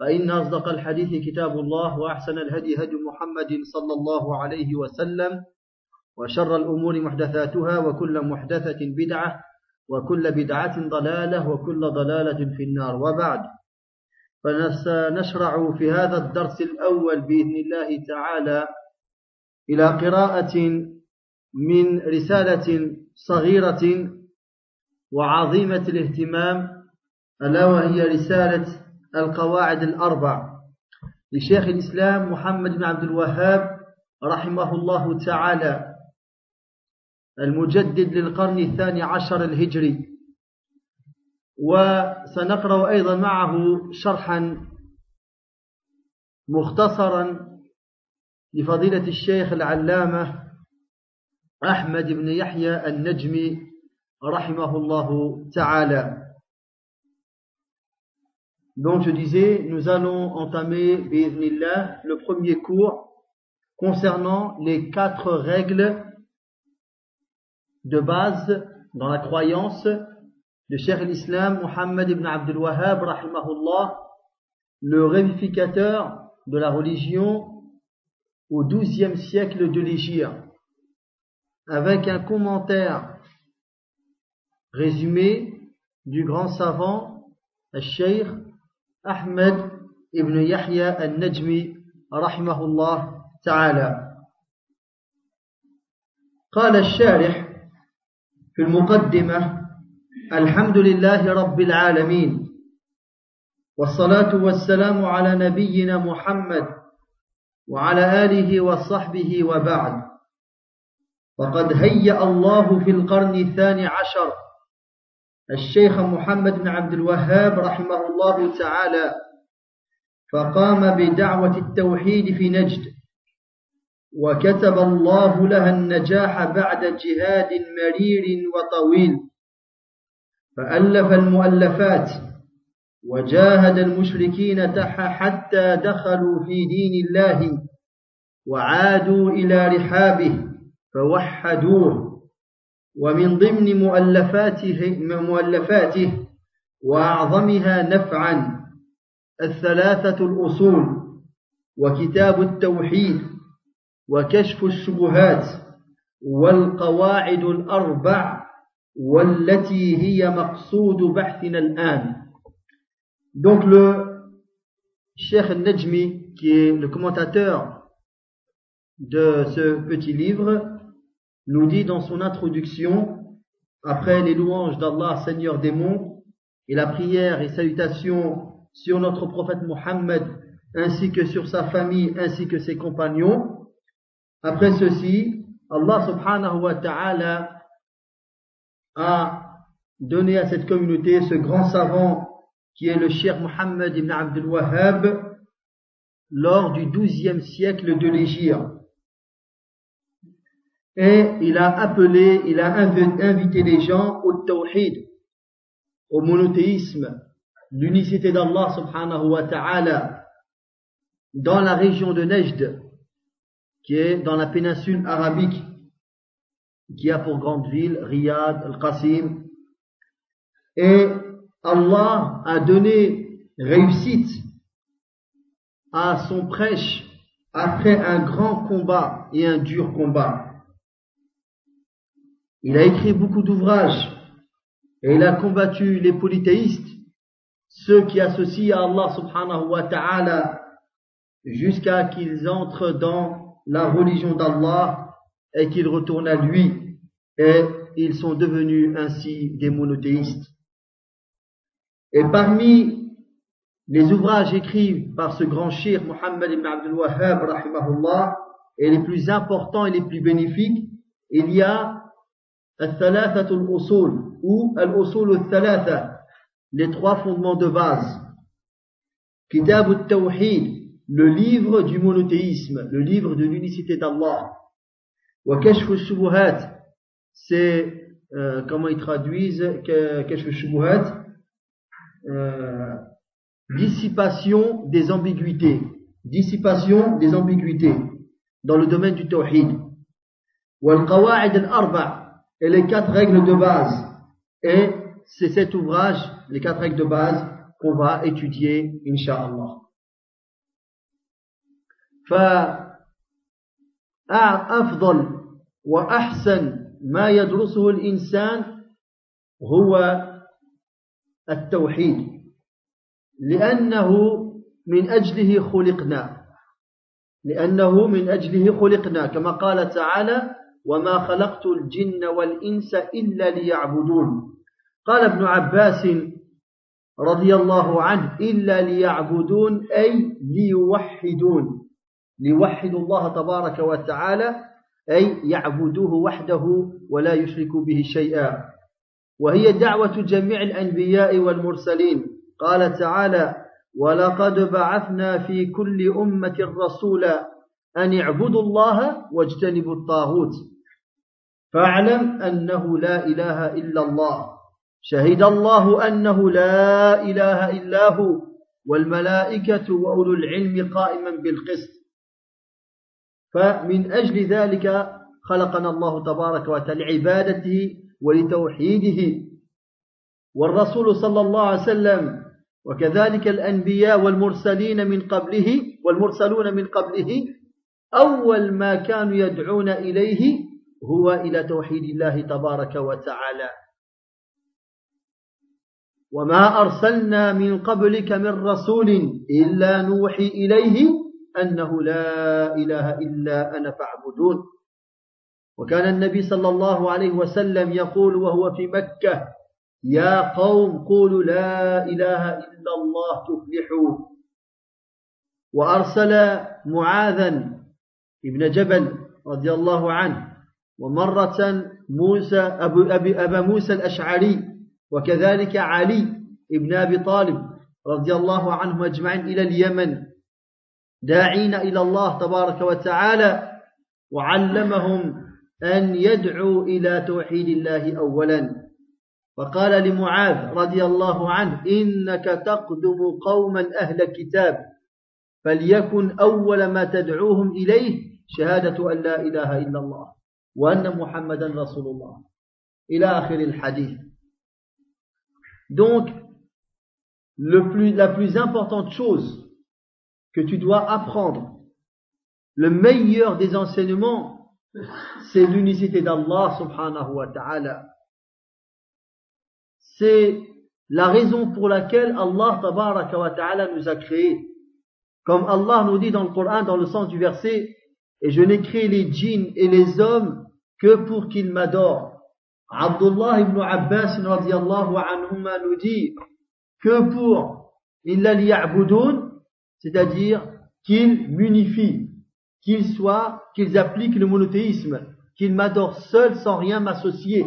فإن أصدق الحديث كتاب الله وأحسن الهدي هدي محمد صلى الله عليه وسلم وشر الأمور محدثاتها وكل محدثة بدعة وكل بدعة ضلالة وكل ضلالة في النار. وبعد فنشرع في هذا الدرس الأول بإذن الله تعالى إلى قراءة من رسالة صغيرة وعظيمة الاهتمام ألا وهي رسالة القواعد الأربع. لشيخ الإسلام محمد بن عبد الوهاب رحمه الله تعالى المجدد للقرن الثاني عشر الهجري. وسنقرأ أيضا معه شرحا مختصرا لفضيلة الشيخ العلامة أحمد بن يحيى النجمي رحمه الله تعالى. Donc je disais, nous allons entamer, bi'idhnillah, le premier cours concernant les quatre règles de base dans la croyance de Cheikh l'Islam Muhammad ibn Abdul Wahhab, rahimahullah, le révificateur de la religion au XIIe siècle de l'Égypte, avec un commentaire résumé du grand savant, le Cheikh أحمد ابن يحيى النجمي رحمه الله تعالى. قال الشارح في المقدمة الحمد لله رب العالمين والصلاة والسلام على نبينا محمد وعلى آله وصحبه وبعد. وقد هيأ الله في القرن الثاني عشر الشيخ محمد بن عبد الوهاب رحمه الله تعالى فقام بدعوة التوحيد في نجد وكتب الله لها النجاح بعد جهاد مرير وطويل فألف المؤلفات وجاهد المشركين حتى دخلوا في دين الله وعادوا إلى رحابه فوحدوه. ومن ضمن مؤلفاته مؤلفاته وأعظمها نفعا الثلاثة الأصول وكتاب التوحيد وكشف الشبهات والقواعد الأربع والتي هي مقصود بحثنا الآن. Donc le Cheikh Najmi, qui est le commentateur de ce petit livre, nous dit dans son introduction, après les louanges d'Allah, Seigneur des monts, et la prière et salutation sur notre prophète Mohammed, ainsi que sur sa famille, ainsi que ses compagnons, après ceci, Allah subhanahu wa ta'ala a donné à cette communauté ce grand savant qui est le Cheikh Mohammed ibn Abdul Wahhab lors du XIIe siècle de l'Égypte et il a appelé, il a invité les gens au tawhid, au monothéisme, l'unicité d'Allah subhanahu wa ta'ala dans la région de Nejd, qui est dans la péninsule arabique, qui a pour grande ville Riyad, Al-Qasim. Et Allah a donné réussite à son prêche après un grand combat et un dur combat. Il a écrit beaucoup d'ouvrages et il a combattu les polythéistes, ceux qui associent à Allah subhanahu wa ta'ala jusqu'à qu'ils entrent dans la religion d'Allah et qu'ils retournent à lui et ils sont devenus ainsi des monothéistes. Et parmi les ouvrages écrits par ce grand shir Muhammad ibn Abdul Wahhab rahimahullah et les plus importants et les plus bénéfiques, il y a al-thalathat al-usul ou al-usul al-thalatha, les trois fondements de base. Kitab al-tawhid, le livre du monothéisme, le livre de l'unicité d'Allah. Kashf al-shubuhat, c'est euh, comment ils traduisent kashf al-shubuhat euh, dissipation des ambiguïtés, dissipation des ambiguïtés dans le domaine du tawhid. Wal-qawa'id al-arba' et les quatre règles de base. Et c'est cet ouvrage, les quatre règles de base, qu'on va étudier, inshallah. فأفضل وأحسن ما يدرسه الإنسان هو التوحيد لأنه من أجله خلقنا لأنه من أجله خلقنا كما قال تعالى وما خلقت الجن والإنس إلا ليعبدون. قال ابن عباس رضي الله عنه إلا ليعبدون أي ليوحدون. ليوحدوا الله تبارك وتعالى أي يعبدوه وحده ولا يشركوا به شيئا. وهي دعوة جميع الأنبياء والمرسلين. قال تعالى ولقد بعثنا في كل أمة رسولا أن اعبدوا الله واجتنبوا الطاغوت. فاعلم أنه لا إله إلا الله. شهد الله أنه لا إله إلا هو والملائكة وأولو العلم قائما بالقسط. فمن أجل ذلك خلقنا الله تبارك وتعالى لعبادته ولتوحيده. والرسول صلى الله عليه وسلم وكذلك الأنبياء والمرسلين من قبله والمرسلون من قبله أول ما كانوا يدعون إليه هو إلى توحيد الله تبارك وتعالى. وما أرسلنا من قبلك من رسول إلا نوحي إليه أنه لا إله إلا أنا فاعبدون. وكان النبي صلى الله عليه وسلم يقول وهو في مكة يا قوم قولوا لا إله إلا الله تفلحوا وأرسل معاذا ابن جبل رضي الله عنه ومرة موسى أبو أبي أبا موسى الأشعري وكذلك علي ابن أبي طالب رضي الله عنهم أجمعين إلى اليمن داعين إلى الله تبارك وتعالى وعلمهم أن يدعوا إلى توحيد الله أولا. وقال لمعاذ رضي الله عنه إنك تقدم قوما أهل كتاب فليكن أول ما تدعوهم إليه شهادة أن لا إله إلا الله. وأن محمدا رسول الله إلى آخر الحديث Donc, le plus, la plus importante chose que tu dois apprendre, le meilleur des enseignements, c'est l'unicité d'Allah subhanahu wa ta'ala. c'est la raison pour laquelle Allah tabaraka wa ta'ala nous a créés. Comme Allah nous dit dans le Coran, dans le sens du verset, et je n'ai créé les djinns et les hommes que pour qu'ils m'adorent. Abdullah ibn Abbas radiallahu anhuma nous dit que pour illa liya'budun, c'est-à-dire qu'ils m'unifient, qu'ils soient, qu'ils appliquent le monothéisme, qu'ils m'adorent seuls sans rien m'associer.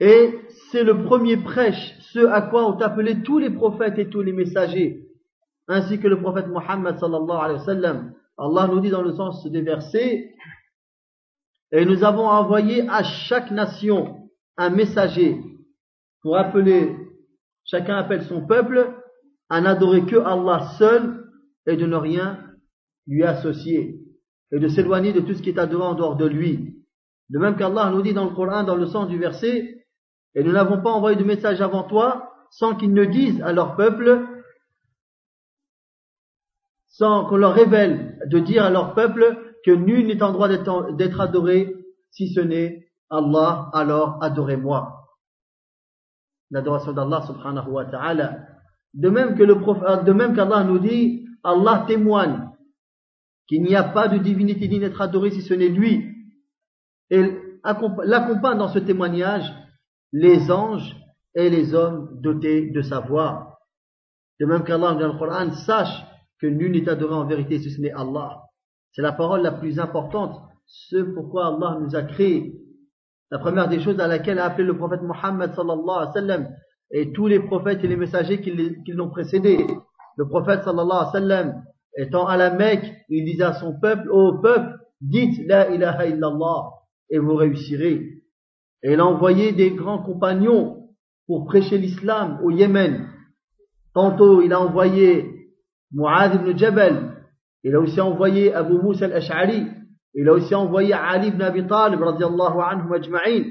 Et c'est le premier prêche, ce à quoi ont appelé tous les prophètes et tous les messagers, ainsi que le prophète Mohammed sallallahu alayhi wa sallam. Allah nous dit dans le sens des versets, et nous avons envoyé à chaque nation un messager pour appeler, chacun appelle son peuple à n'adorer que Allah seul et de ne rien lui associer et de s'éloigner de tout ce qui est adoré en dehors de lui. De même qu'Allah nous dit dans le Coran, dans le sens du verset, et nous n'avons pas envoyé de message avant toi sans qu'ils ne disent à leur peuple, sans qu'on leur révèle de dire à leur peuple que nul n'est en droit d'être adoré si ce n'est Allah, alors adorez-moi. L'adoration d'Allah subhanahu wa ta'ala. de même que le prophète, de même qu'Allah nous dit, Allah témoigne qu'il n'y a pas de divinité digne d'être adorée si ce n'est lui. Et l'accompagne dans ce témoignage les anges et les hommes dotés de savoir. De même qu'Allah dans le Coran sache que nul n'est adoré en vérité si ce n'est Allah. C'est la parole la plus importante, ce pourquoi Allah nous a créés. La première des choses à laquelle a appelé le prophète Mohammed sallallahu alayhi wa sallam et tous les prophètes et les messagers qui l'ont précédé. Le prophète sallallahu alayhi wa sallam étant à la Mecque, il disait à son peuple, ô peuple, dites la ilaha illallah et vous réussirez. Et il a envoyé des grands compagnons pour prêcher l'islam au Yémen. Tantôt il a envoyé Mu'adh ibn Jabal, il a aussi envoyé Abu Musa al-Ash'ari, il a aussi envoyé Ali ibn Abi Talib radiallahu anhu ajma'in.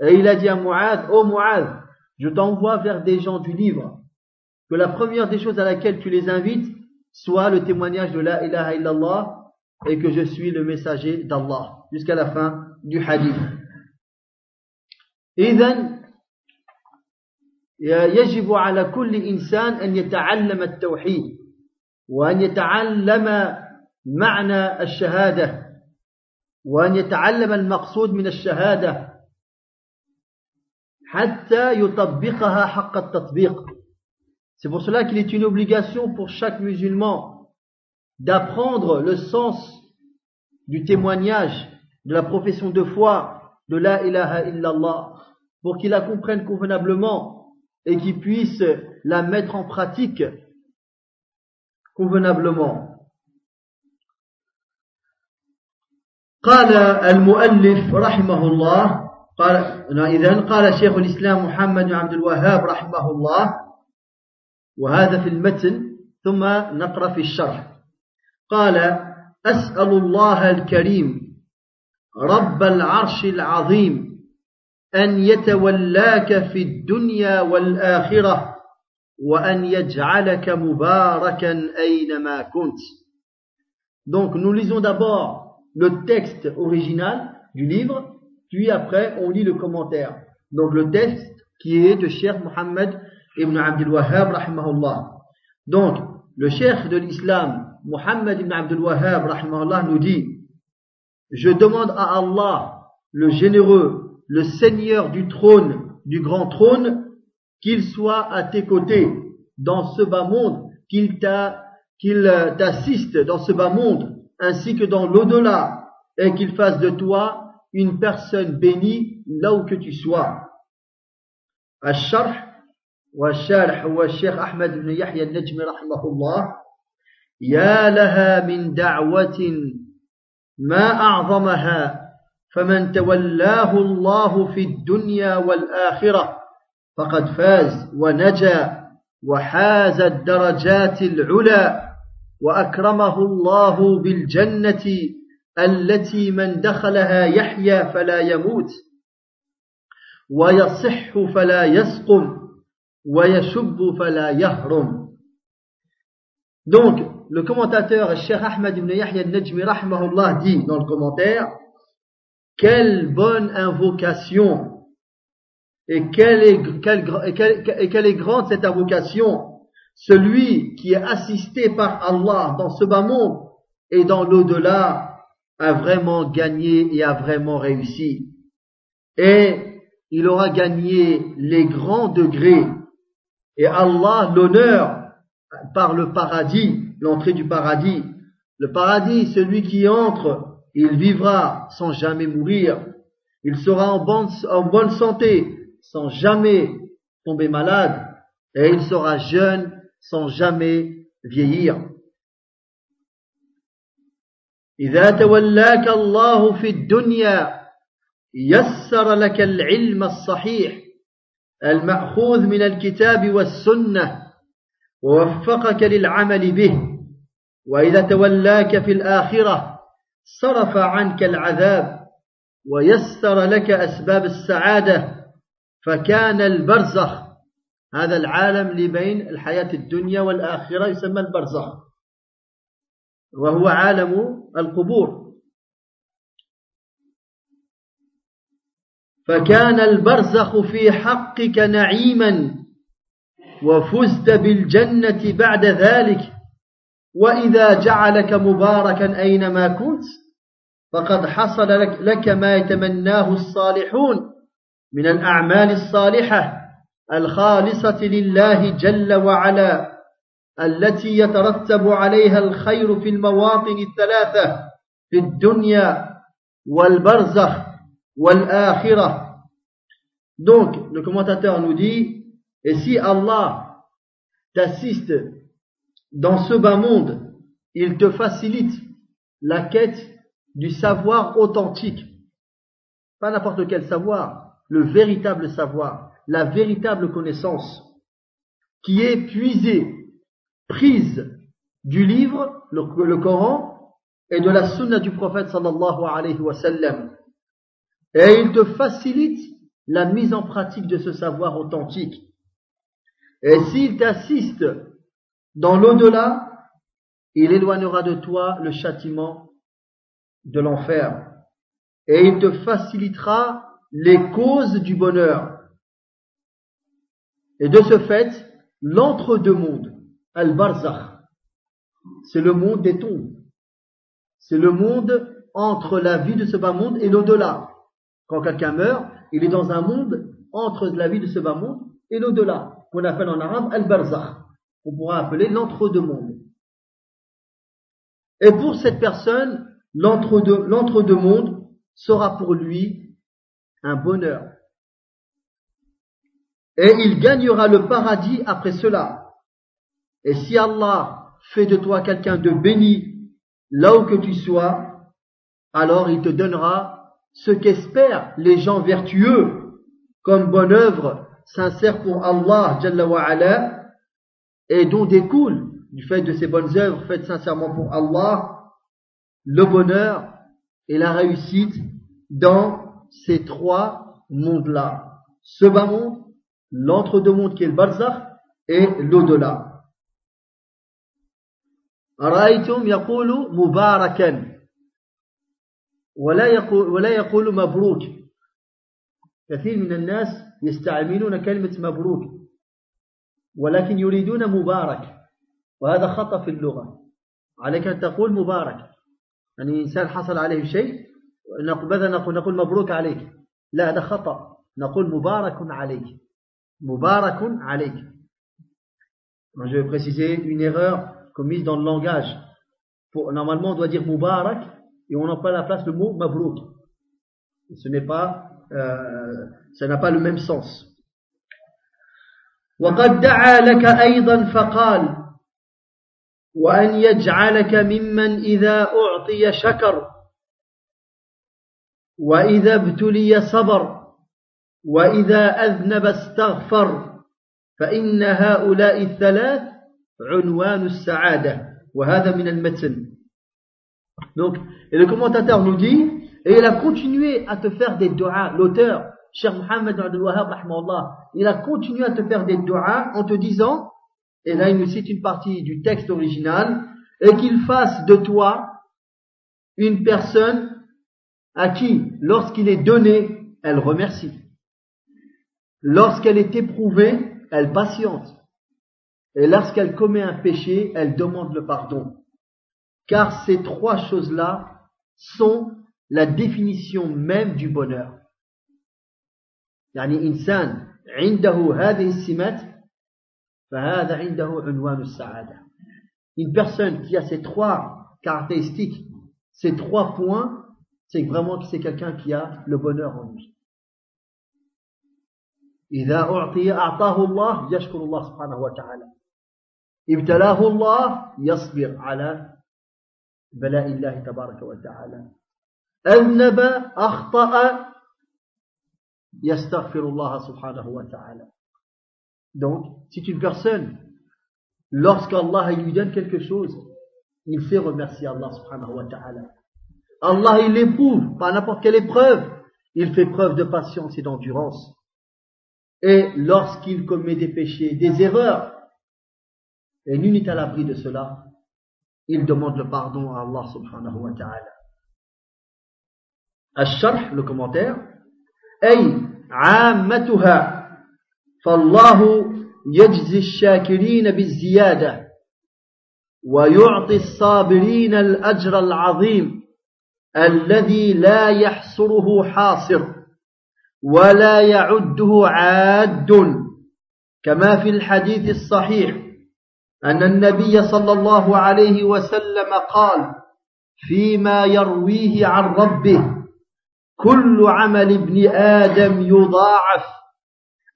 Et il a dit à Mu'adh, ô oh Mu'adh, je t'envoie vers des gens du livre, que la première des choses à laquelle tu les invites soit le témoignage de la ilaha illallah et que je suis le messager d'Allah jusqu'à la fin du hadith. إذن يجب على كل إنسان أن يتعلم التوحيد وأن يتعلم معنى الشهادة وأن يتعلم المقصود من الشهادة حتى يطبقها حق التطبيق C'est pour cela qu'il est une obligation pour chaque musulman d'apprendre le sens du témoignage, de la profession de foi, de la ilaha illallah, pour qu'il la comprenne convenablement et qu'il puisse la mettre en pratique convenablement. قال المؤلف رحمه الله قال إذن قال شيخ الإسلام محمد بن عبد الوهاب رحمه الله وهذا في المتن ثم نقرأ في الشرح قال أسأل الله الكريم رب العرش العظيم أن يتولاك في الدنيا والآخرة وأن يجعلك مباركا أينما كنت Donc nous lisons d'abord le texte original du livre, puis après on lit le commentaire. Donc le texte qui est de Cheikh Mohammed ibn Abdul Wahhab rahimahullah. Donc, le cheikh de l'islam, Muhammad ibn Abdul Wahhab rahimahullah nous dit, je demande à Allah, le généreux, le seigneur du trône, du grand trône, qu'il soit à tes côtés dans ce bas monde, qu'il t'assiste dans ce bas monde, ainsi que dans l'au-delà, et qu'il fasse de toi une personne bénie là où que tu sois. والشارح هو الشيخ أحمد بن يحيى النجمي رحمه الله يا لها من دعوة ما أعظمها فمن تولاه الله في الدنيا والآخرة فقد فاز ونجا وحاز الدرجات العلى وأكرمه الله بالجنة التي من دخلها يحيا فلا يموت ويصح فلا يسقم ويشب فلا يهرم. دونك لو كومونتاتور الشيخ احمد بن يحيى النجمي رحمه الله دي دون الكومونتير كيل بون انفوكاسيون et quelle est, quelle, est grande cette invocation? Celui qui est assisté par Allah dans ce bas monde et dans l'au-delà a vraiment gagné et a vraiment réussi. Et il aura gagné les grands degrés et Allah l'honneur par le paradis, l'entrée du paradis. Le paradis, celui qui entre, il vivra sans jamais mourir. Il sera en bonne, en bonne santé, sans jamais tomber malade. Et il sera jeune, sans jamais vieillir. إذا تولاك الله في الدنيا يسر لك العلم الصحيح المأخوذ من الكتاب والسنة ووفقك للعمل به وإذا تولاك في الآخرة صرف عنك العذاب ويسر لك أسباب السعادة فكان البرزخ هذا العالم لبين الحياة الدنيا والآخرة يسمى البرزخ. وهو عالم القبور. فكان البرزخ في حقك نعيما وفزت بالجنة بعد ذلك. وإذا جعلك مباركا أينما كنت فقد حصل لك, لك ما يتمناه الصالحون. من الأعمال الصالحة الخالصة لله جل وعلا التي يترتب عليها الخير في المواطن الثلاثة في الدنيا والبرزخ والآخرة Donc, le commentateur nous dit, et si Allah t'assiste dans ce bas monde, il te facilite la quête du savoir authentique. Pas n'importe quel savoir, le véritable savoir, la véritable connaissance, qui est puisée, prise du livre, le, Coran, et de la sunna du prophète sallallahu alayhi wa. Et il te facilite la mise en pratique de ce savoir authentique. Et s'il t'assiste dans l'au-delà, il éloignera de toi le châtiment de l'enfer. Et il te facilitera les causes du bonheur. Et de ce fait, l'entre-deux-mondes, Al-Barzakh, c'est le monde des tombes. C'est le monde entre la vie de ce bas monde et l'au-delà. Quand quelqu'un meurt, il est dans un monde entre la vie de ce bas monde et l'au-delà, qu'on appelle en arabe Al-Barzakh. On pourra appeler l'entre-deux-mondes. Et pour cette personne, l'entre-deux-mondes sera pour lui un bonheur. Et il gagnera le paradis après cela. Et si Allah fait de toi quelqu'un de béni là où que tu sois, alors il te donnera ce qu'espèrent les gens vertueux comme bonne œuvre sincère pour Allah Jalla et dont découle du fait de ces bonnes œuvres faites sincèrement pour Allah le bonheur et la réussite dans ces trois mondes-là. Ce bas monde, l'entre-deux-mondes qui est le barzakh et l'au-delà. رأيتم يقول مباركا ولا يقول, ولا يقول مبروك كثير من الناس يستعملون كلمة مبروك ولكن يريدون مبارك وهذا خطأ في اللغة عليك أن تقول مبارك يعني إنسان حصل عليه شيء ماذا نقول نقول مبروك عليك لا هذا خطأ نقول مبارك عليك مبارك عليك Je vais préciser une erreur commise dans le langage. Pour, normalement, on doit dire Moubarak et on pas à la place le mot Mabrouk. Ce n'est pas, euh, ça n'a pas le même sens. وقد دعا لك أيضا فقال وأن يجعلك ممن إذا أعطي شكر وإذا ابتلي صبر وإذا أذنب استغفر فإن هؤلاء الثلاث donc, et le commentateur nous dit, et il a continué à te faire des doigts, l'auteur, Cheikh Mohammed Wahab, il a continué à te faire des doigts en te disant, et là il nous cite une partie du texte original, et qu'il fasse de toi une personne à qui, lorsqu'il est donné, elle remercie. Lorsqu'elle est éprouvée, elle patiente. Et lorsqu'elle commet un péché, elle demande le pardon. Car ces trois choses-là sont la définition même du bonheur. يعني إنسان عنده هذه السمات فهذا عنده عنوان السعادة. Une personne qui a ces trois caractéristiques, ces trois points, c'est vraiment que c'est quelqu'un qui a le bonheur en lui. إذا أعطي أعطاه الله يشكر الله سبحانه وتعالى ابتلاه الله يصبر على بلاء الله تبارك وتعالى أذنب أخطأ يستغفر الله سبحانه وتعالى Donc, si une personne, lorsqu'Allah lui donne quelque chose, il fait remercier Allah subhanahu wa ta'ala. Allah, il l'éprouve par n'importe quelle épreuve. Il fait preuve de patience et d'endurance. Et lorsqu'il commet des péchés, des erreurs, et nul n'est à l'abri de cela, il demande le pardon à Allah subhanahu wa ta'ala. الشرح le commentaire أي عامتها فالله يجزي الشاكرين بالزيادة ويعطي الصابرين الأجر العظيم الذي لا يحصره حاصر ولا يعده عاد. كما في الحديث الصحيح أن النبي صلى الله عليه وسلم قال فيما يرويه عن ربه كل عمل ابن آدم يضاعف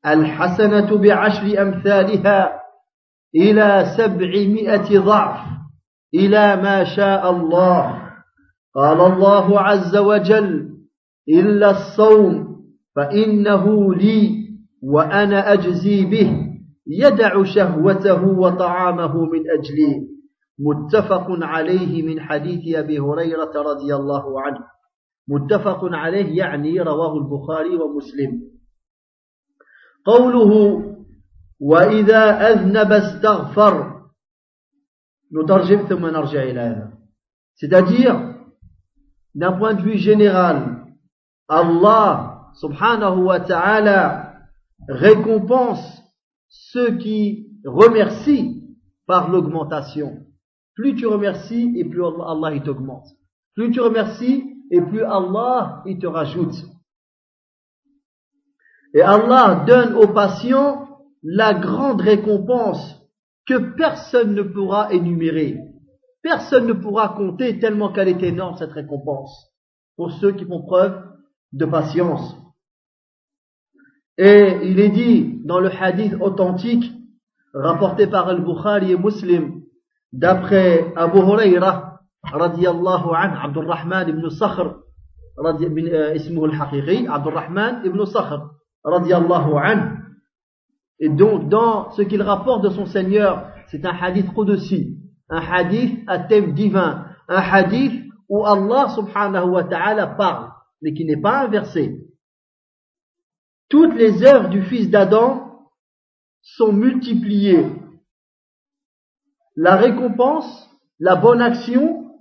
الحسنة بعشر أمثالها إلى سبعمائة ضعف إلى ما شاء الله. قال الله عز وجل إلا الصوم فإنه لي وأنا أجزي به يدع شهوته وطعامه من أجلي. متفق عليه من حديث أبي هريرة رضي الله عنه. متفق عليه يعني رواه البخاري ومسلم. قوله وإذا أذنب استغفر. نترجم ثم نرجع إلى هذا. C'est-à-dire d'un point de vue général Allah subhanahu wa ta'ala récompense ceux qui remercient par l'augmentation. Plus tu remercies et plus Allah il t'augmente. Plus tu remercies et plus Allah il te rajoute. Et Allah donne aux patients la grande récompense que personne ne pourra énumérer. Personne ne pourra compter tellement qu'elle est énorme cette récompense pour ceux qui font preuve de patience. Et il est dit dans le hadith authentique rapporté par Al-Bukhari et Muslim d'après Abu Huraira radiyallahu anhu Abdurrahman ibn Sakhr اسمه الحقيقي عبد الرحمن ibn Sakhr radiyallahu anhu et donc, dans ce qu'il rapporte de son Seigneur, c'est un hadith Qudsi, un hadith à thème divin, un hadith où Allah subhanahu wa ta'ala parle, mais qui n'est pas inversé. Toutes les œuvres du fils d'Adam sont multipliées. La récompense, la bonne action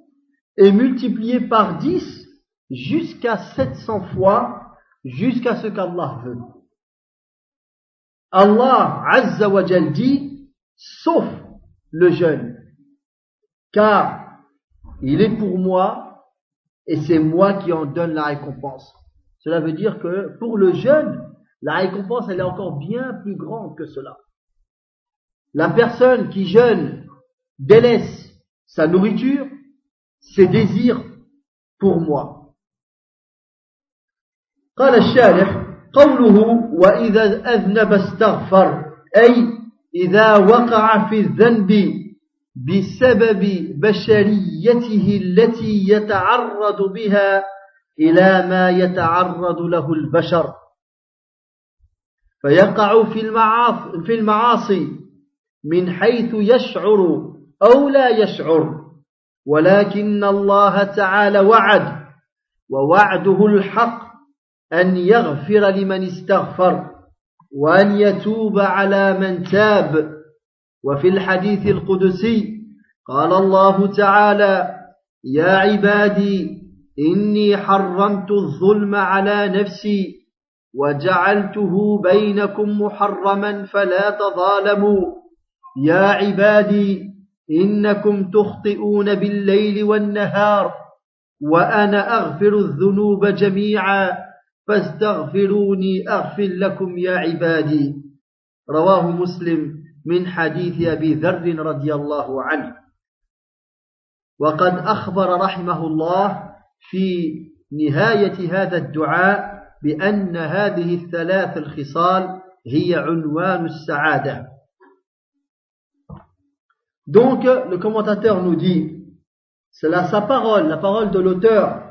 est multipliée par dix jusqu'à 700 fois, jusqu'à ce qu'Allah veut. Allah Azza wa dit, sauf le jeûne, car il est pour moi et c'est moi qui en donne la récompense. Cela veut dire que pour le jeûne, la récompense elle est encore bien plus grande que cela. La personne qui jeûne délaisse sa nourriture, ses désirs pour moi. قوله وإذا أذنب استغفر أي إذا وقع في الذنب بسبب بشريته التي يتعرض بها إلى ما يتعرض له البشر. فيقع في المعاصي, من حيث يشعر أو لا يشعر. ولكن الله تعالى وعد ووعده الحق أن يغفر لمن استغفر وأن يتوب على من تاب. وفي الحديث القدسي قال الله تعالى يا عبادي إني حرمت الظلم على نفسي وجعلته بينكم محرما فلا تظالموا. يا عبادي إنكم تخطئون بالليل والنهار وأنا أغفر الذنوب جميعا فاستغفروني أغفر لكم يا عبادي. رواه مسلم. من حديث أبي ذر رضي الله عنه وقد أخبر رحمه الله في نهاية هذا الدعاء بأن هذه الثلاث الخصال هي عنوان السعادة Donc, le commentateur nous dit, c'est là sa parole, la parole de l'auteur,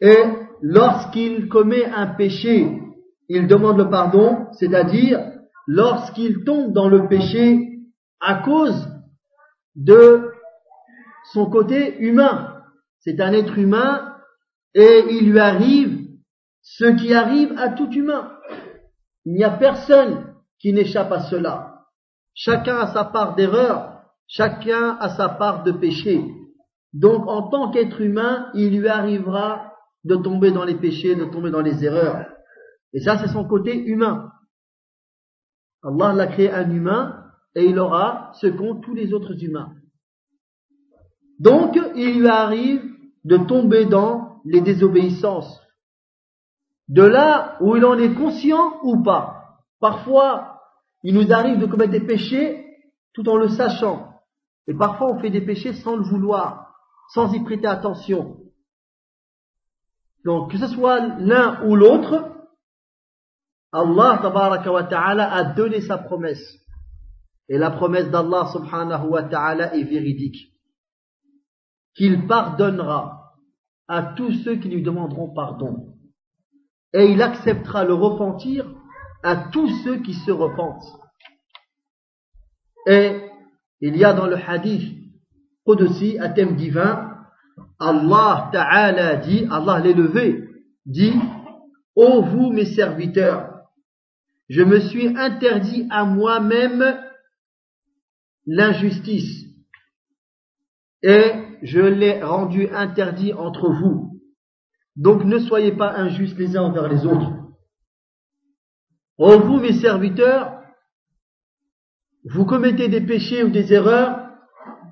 et lorsqu'il commet un péché, il demande le pardon, c'est-à-dire lorsqu'il tombe dans le péché à cause de son côté humain. C'est un être humain et il lui arrive ce qui arrive à tout humain. Il n'y a personne qui n'échappe à cela. Chacun a sa part d'erreur, chacun a sa part de péché. Donc en tant qu'être humain, il lui arrivera de tomber dans les péchés, de tomber dans les erreurs. Et ça, c'est son côté humain. Allah l'a créé un humain et il aura ce qu'ont tous les autres humains. Donc, il lui arrive de tomber dans les désobéissances. De là où il en est conscient ou pas. Parfois, il nous arrive de commettre des péchés tout en le sachant. Et parfois, on fait des péchés sans le vouloir, sans y prêter attention. Donc, que ce soit l'un ou l'autre, Allah wa ta'ala a donné sa promesse. Et la promesse d'Allah subhanahu wa ta'ala est véridique. Qu'il pardonnera à tous ceux qui lui demanderont pardon. Et il acceptera le repentir à tous ceux qui se repentent. Et il y a dans le hadith au-dessus, un thème divin, Allah Ta'ala dit, Allah l'élevé, dit, Ô vous mes serviteurs, je me suis interdit à moi-même l'injustice et je l'ai rendu interdit entre vous. Donc ne soyez pas injustes les uns envers les autres. Ô vous mes serviteurs, vous commettez des péchés ou des erreurs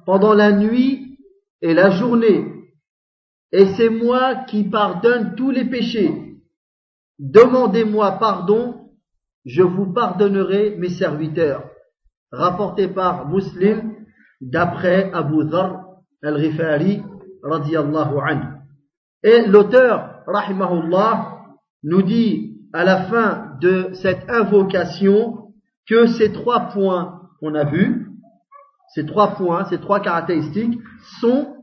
pendant la nuit et la journée, et c'est moi qui pardonne tous les péchés. Demandez-moi pardon, je vous pardonnerai mes serviteurs. Rapporté par Muslim d'après Abu Dhar al-Rifari radiallahu anhu. Et l'auteur, rahimahullah, nous dit à la fin de cette invocation que ces trois points qu'on a vu, ces trois points, ces trois caractéristiques, sont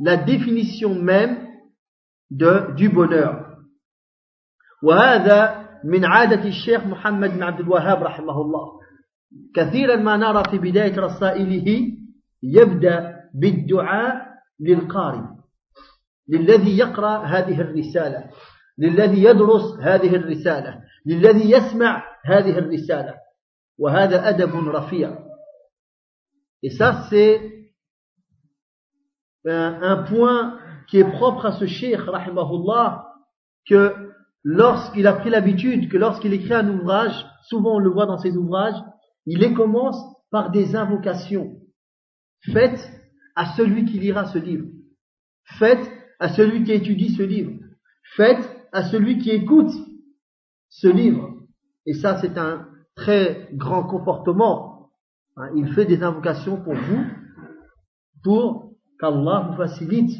la définition même de, du bonheur. وهذا من عادة الشيخ محمد بن عبد الوهاب رحمه الله. كثيرا ما نرى في بداية رسائله يبدأ بالدعاء للقارئ للذي يقرأ هذه الرسالة للذي يدرس هذه الرسالة للذي يسمع هذه الرسالة. وهذا أدب رفيع. Et ça, c'est un, un, point qui est propre à ce cheikh, rahimahullah, que lorsqu'il a pris l'habitude, que lorsqu'il écrit un ouvrage, souvent on le voit dans ses ouvrages, il les commence par des invocations faites à celui qui lira ce livre, faites à celui qui étudie ce livre, faites à celui qui écoute ce livre. Et ça, c'est un très grand comportement. Hein, il fait des invocations pour vous, pour qu'Allah vous facilite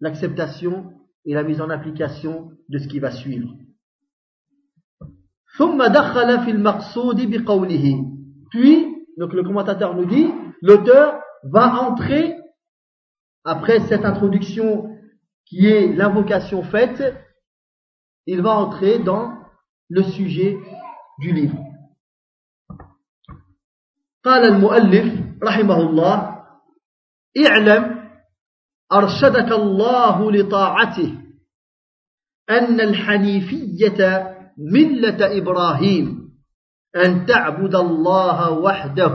l'acceptation et la mise en application de ce qui va suivre. Puis, donc le commentateur nous dit, l'auteur va entrer, après cette introduction qui est l'invocation faite, il va entrer dans le sujet du livre. قال المؤلف رحمه الله اعلم أرشدك الله لطاعته أن الحنيفية ملة إبراهيم أن تعبد الله وحده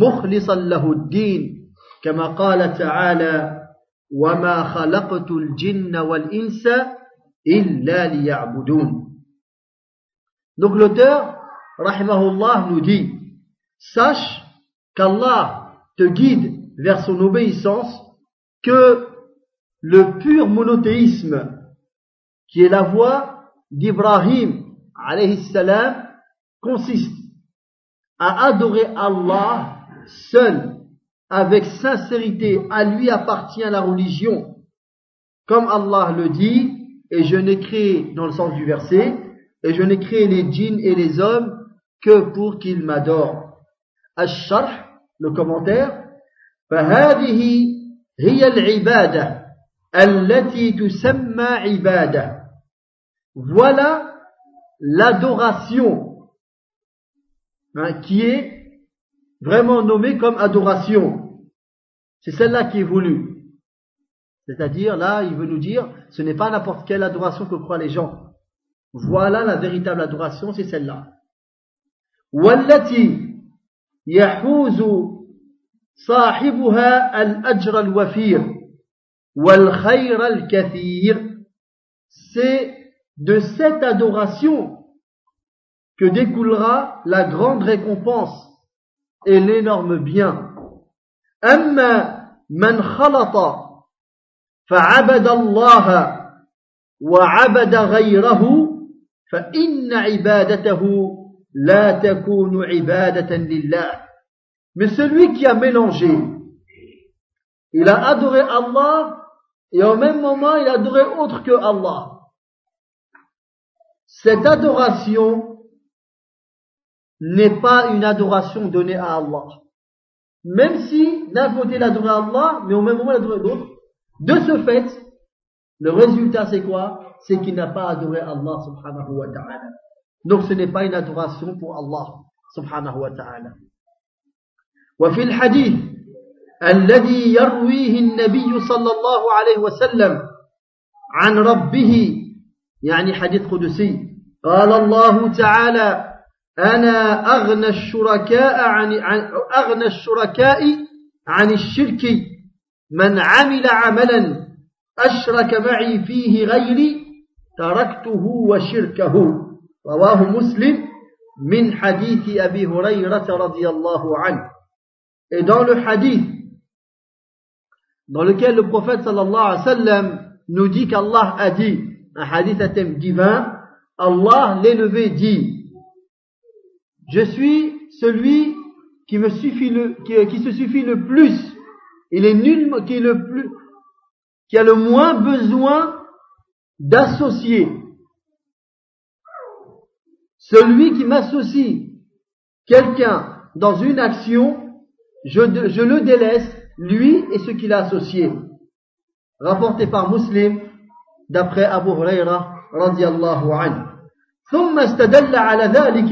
مخلصا له الدين كما قال تعالى وما خلقت الجن والإنس إلا ليعبدون Donc l'auteur, rahimahullah, nous dit, sache qu'Allah te guide vers son obéissance, que le pur monothéisme, qui est la voie d'Ibrahim, alayhi salam, consiste à adorer Allah seul, avec sincérité, à lui appartient la religion, comme Allah le dit, et je n'ai créé, dans le sens du verset, et je n'ai créé les djinns et les hommes que pour qu'ils m'adorent. Ash-Sharh, le commentaire, فهذه هي العبادة التي تسمى عبادة. Voilà l'adoration hein, qui est vraiment nommée comme adoration. C'est celle-là qui est voulue. C'est-à-dire, là, il veut nous dire, ce n'est pas n'importe quelle adoration que croient les gens. Voilà la véritable adoration, c'est celle-là. والتي يحوز صاحبها الأجر الوفير والخير الكثير c'est de cette adoration que découlera la grande récompense et l'énorme bien. أما من خلط فعبد الله وعبد غيره فإن عبادته لا تكون عبادة لله Mais celui qui a mélangé, il a adoré Allah et au même moment il a adoré autre que Allah. Cette adoration n'est pas une adoration donnée à Allah. Même si d'un côté il adorait Allah, mais au même moment il adorait d'autres. De ce fait, le résultat c'est quoi? C'est qu'il n'a pas adoré Allah subhanahu wa ta'ala. Donc ce n'est pas une adoration pour Allah subhanahu wa ta'ala. وفي الحديث الذي يرويه النبي صلى الله عليه وسلم عن ربه يعني حديث قدسي قال الله تعالى أنا أغنى الشركاء عن, أغنى الشركاء عن الشرك من عمل عملا أشرك معي فيه غيري تركته وشركه رواه مسلم من حديث أبي هريرة رضي الله عنه. Et dans le hadith, dans lequel le prophète sallallahu alayhi wa sallam nous dit qu'Allah a dit, un hadith à thème divin, Allah l'élevé dit, je suis celui qui me suffit le, qui, se suffit le plus, il est nul, qui est le plus, qui a le moins besoin d'associer. Celui qui m'associe quelqu'un dans une action, je, je, le délaisse, lui et ce qu'il a associé. Rapporté par Muslim, d'après Abu Huraira, radiallahu anhu. ثم استدل على ذلك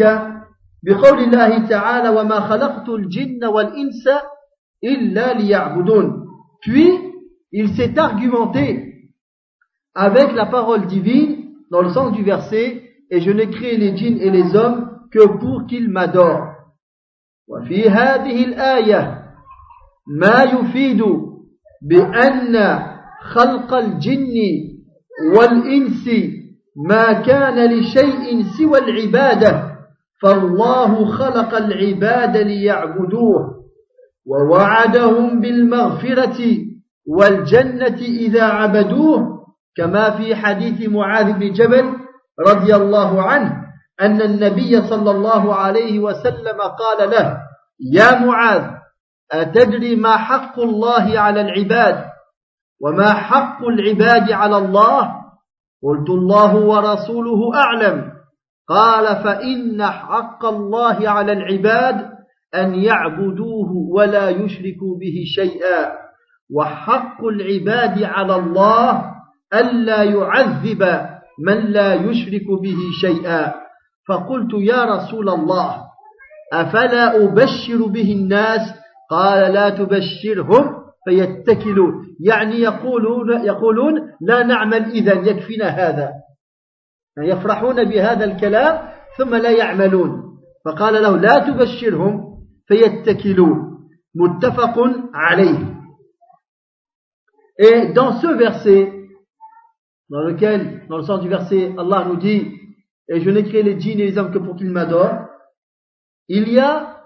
بقول الله تعالى وما خلقت الجن والإنس إلا ليعبدون puis il s'est argumenté avec la parole divine dans le sens du verset et je n'ai créé les djinns et les hommes que pour qu'ils m'adorent وفي هذه الآية ما يفيد بأن خلق الجن والإنس ما كان لشيء سوى العبادة فالله خلق العباد ليعبدوه ووعدهم بالمغفرة والجنة إذا عبدوه كما في حديث معاذ بن جبل رضي الله عنه. أن النبي صلى الله عليه وسلم قال له يا معاذ أتدري ما حق الله على العباد وما حق العباد على الله؟ قلت الله ورسوله أعلم. قال فإن حق الله على العباد أن يعبدوه ولا يشركوا به شيئا وحق العباد على الله ألا يعذب من لا يشرك به شيئا. فقلت يا رسول الله أفلا أبشر به الناس؟ قال لا تبشرهم فيتكلوا يعني يقولون, يقولون لا نعمل إذا يكفينا هذا. يفرحون بهذا الكلام ثم لا يعملون. فقال له لا تبشرهم فيتكلوا متفق عليه. Et dans ce verset, dans lequel, dans le sens du verset, Allah nous dit Et je n'ai créé les djinns et les hommes que pour qu'ils m'adorent, il y a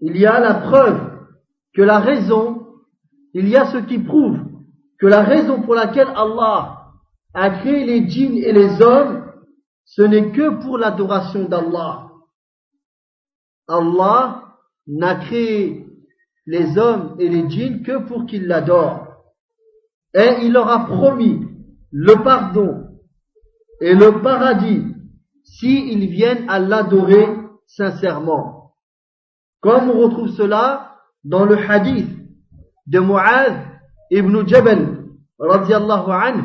il y a la preuve que la raison, il y a ce qui prouve que la raison pour laquelle Allah a créé les djinns et les hommes, ce n'est que pour l'adoration d'Allah. Allah n'a créé les hommes et les djinns que pour qu'ils l'adorent. Et il leur a promis le pardon et le paradis s'ils viennent à l'adorer sincèrement. Comme on retrouve cela dans le hadith de Mu'adh ibn Jabal, radiallahu anhu,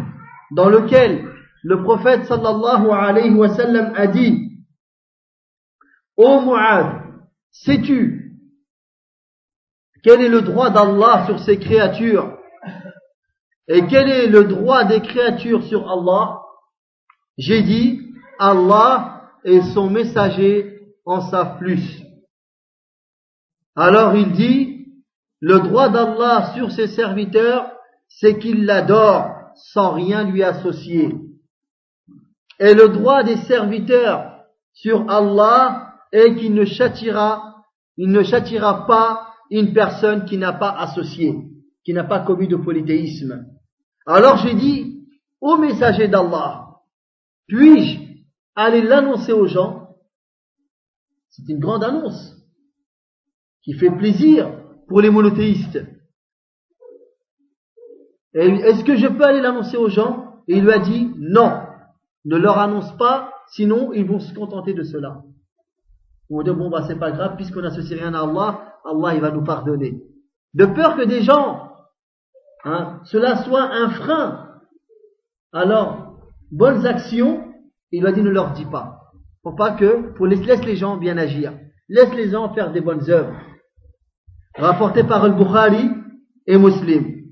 dans lequel le prophète sallallahu alayhi wa sallam a dit, Ô Mu'adh, sais-tu quel est le droit d'Allah sur ses créatures? Et quel est le droit des créatures sur Allah? J'ai dit, Allah et son messager en savent plus. Alors il dit, le droit d'Allah sur ses serviteurs, c'est qu'il l'adore sans rien lui associer. Et le droit des serviteurs sur Allah est qu'il ne châtira, il ne châtira pas une personne qui n'a pas associé, qui n'a pas commis de polythéisme. Alors j'ai dit, ô messager d'Allah, puis-je aller l'annoncer aux gens? C'est une grande annonce qui fait plaisir pour les monothéistes. Est-ce que je peux aller l'annoncer aux gens? Et il lui a dit, non, ne leur annonce pas, sinon ils vont se contenter de cela. On dire, bon, bah, c'est pas grave, puisqu'on n'associe rien à Allah, Allah, il va nous pardonner. De peur que des gens, hein, cela soit un frein. Alors, bonnes actions, il lui a dit, ne leur dis pas. Pour pas que, pour laisse, laisse les gens bien agir. Laisse les gens faire des bonnes œuvres. Rapporté par Al-Bukhari et Muslim.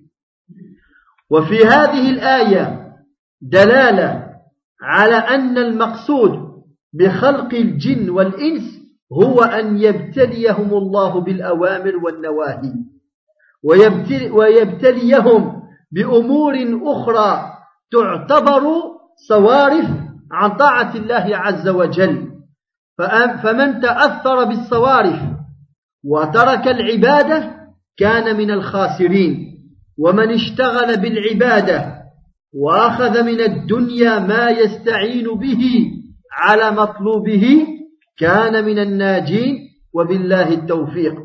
وفي هذه الآية دلالة على أن المقصود بخلق الجن والإنس هو أن يبتليهم الله بالأوامر والنواهي ويبتلي ويبتليهم بأمور أخرى تعتبر صوارف عن طاعة الله عز وجل. فمن تأثر بالصوارف وترك العبادة كان من الخاسرين. ومن اشتغل بالعبادة وأخذ من الدنيا ما يستعين به على مطلوبه كان من الناجين. وبالله التوفيق.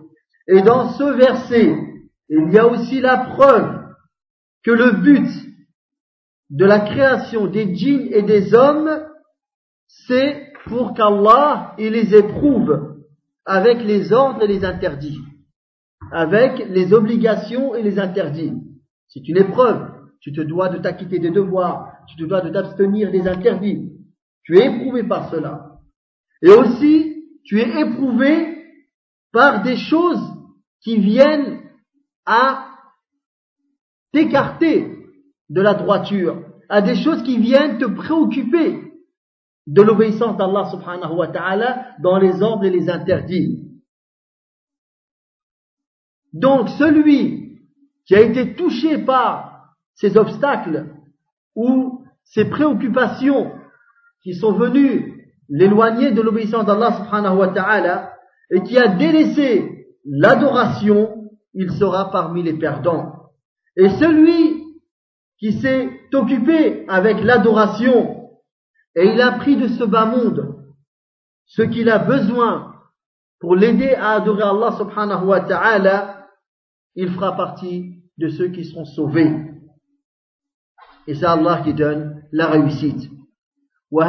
Et dans ce verset, il y a aussi la preuve que le but de la création des djinns et des hommes, c'est pour qu'Allah les éprouve avec les ordres et les interdits, avec les obligations et les interdits. C'est une épreuve. Tu te dois de t'acquitter des devoirs, tu te dois de t'abstenir des interdits. Tu es éprouvé par cela. Et aussi, tu es éprouvé par des choses qui viennent à t'écarter de la droiture, à des choses qui viennent te préoccuper de l'obéissance d'Allah subhanahu wa ta'ala dans les ordres et les interdits. Donc celui qui a été touché par ces obstacles ou ces préoccupations qui sont venues l'éloigner de l'obéissance d'Allah subhanahu wa ta'ala et qui a délaissé l'adoration, il sera parmi les perdants. Et celui qui s'est occupé avec l'adoration et il a pris de ce bas monde ce qu'il a besoin pour l'aider à adorer Allah subhanahu wa ta'ala, il fera partie de ceux qui seront sauvés. Et c'est Allah qui donne la réussite. Donc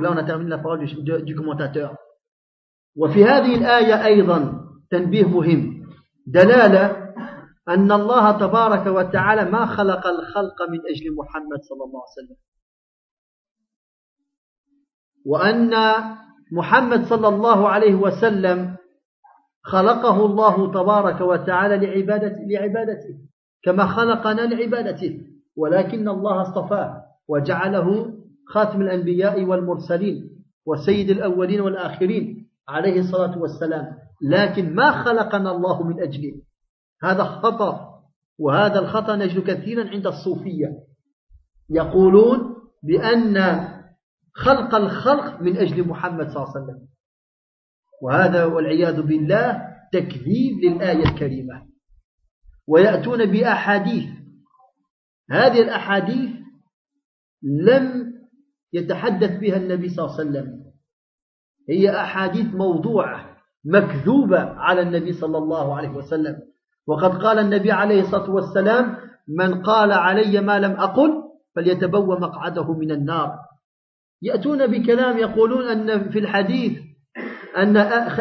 là, on a terminé la parole du, du commentateur. وفي هذه الآية أيضا تنبيه مهم. دلالة أن الله تبارك وتعالى ما خلق الخلق من أجل محمد صلى الله عليه وسلم. وأن محمد صلى الله عليه وسلم خلقه الله تبارك وتعالى لعبادة لعبادته كما خلقنا لعبادته ولكن الله اصطفاه وجعله خاتم الأنبياء والمرسلين وسيد الأولين والآخرين. عليه الصلاة والسلام. لكن ما خلقنا الله من أجله هذا خطأ وهذا الخطأ نجد كثيرا عند الصوفية. يقولون بأن خلق الخلق من أجل محمد صلى الله عليه وسلم. وهذا والعياذ بالله تكذيب للآية الكريمة. ويأتون بأحاديث. هذه الأحاديث لم يتحدث بها النبي صلى الله عليه وسلم. هي أحاديث موضوعة مكذوبة على النبي صلى الله عليه وسلم. وقد قال النبي عليه الصلاة والسلام من قال علي ما لم أقل فليتبوى مقعده من النار. يأتون بكلام يقولون أن في الحديث أن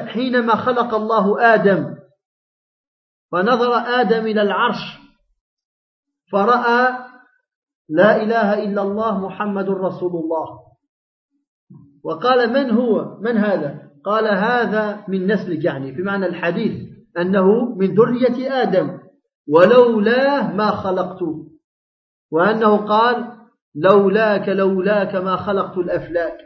حينما خلق الله آدم فنظر آدم إلى العرش فرأى لا إله إلا الله محمد رسول الله. وقال من هو؟ من هذا؟ قال هذا من نسلك يعني في معنى الحديث أنه من ذرية آدم ولولاه ما خلقته وأنه قال لولاك لولاك ما خلقت الأفلاك.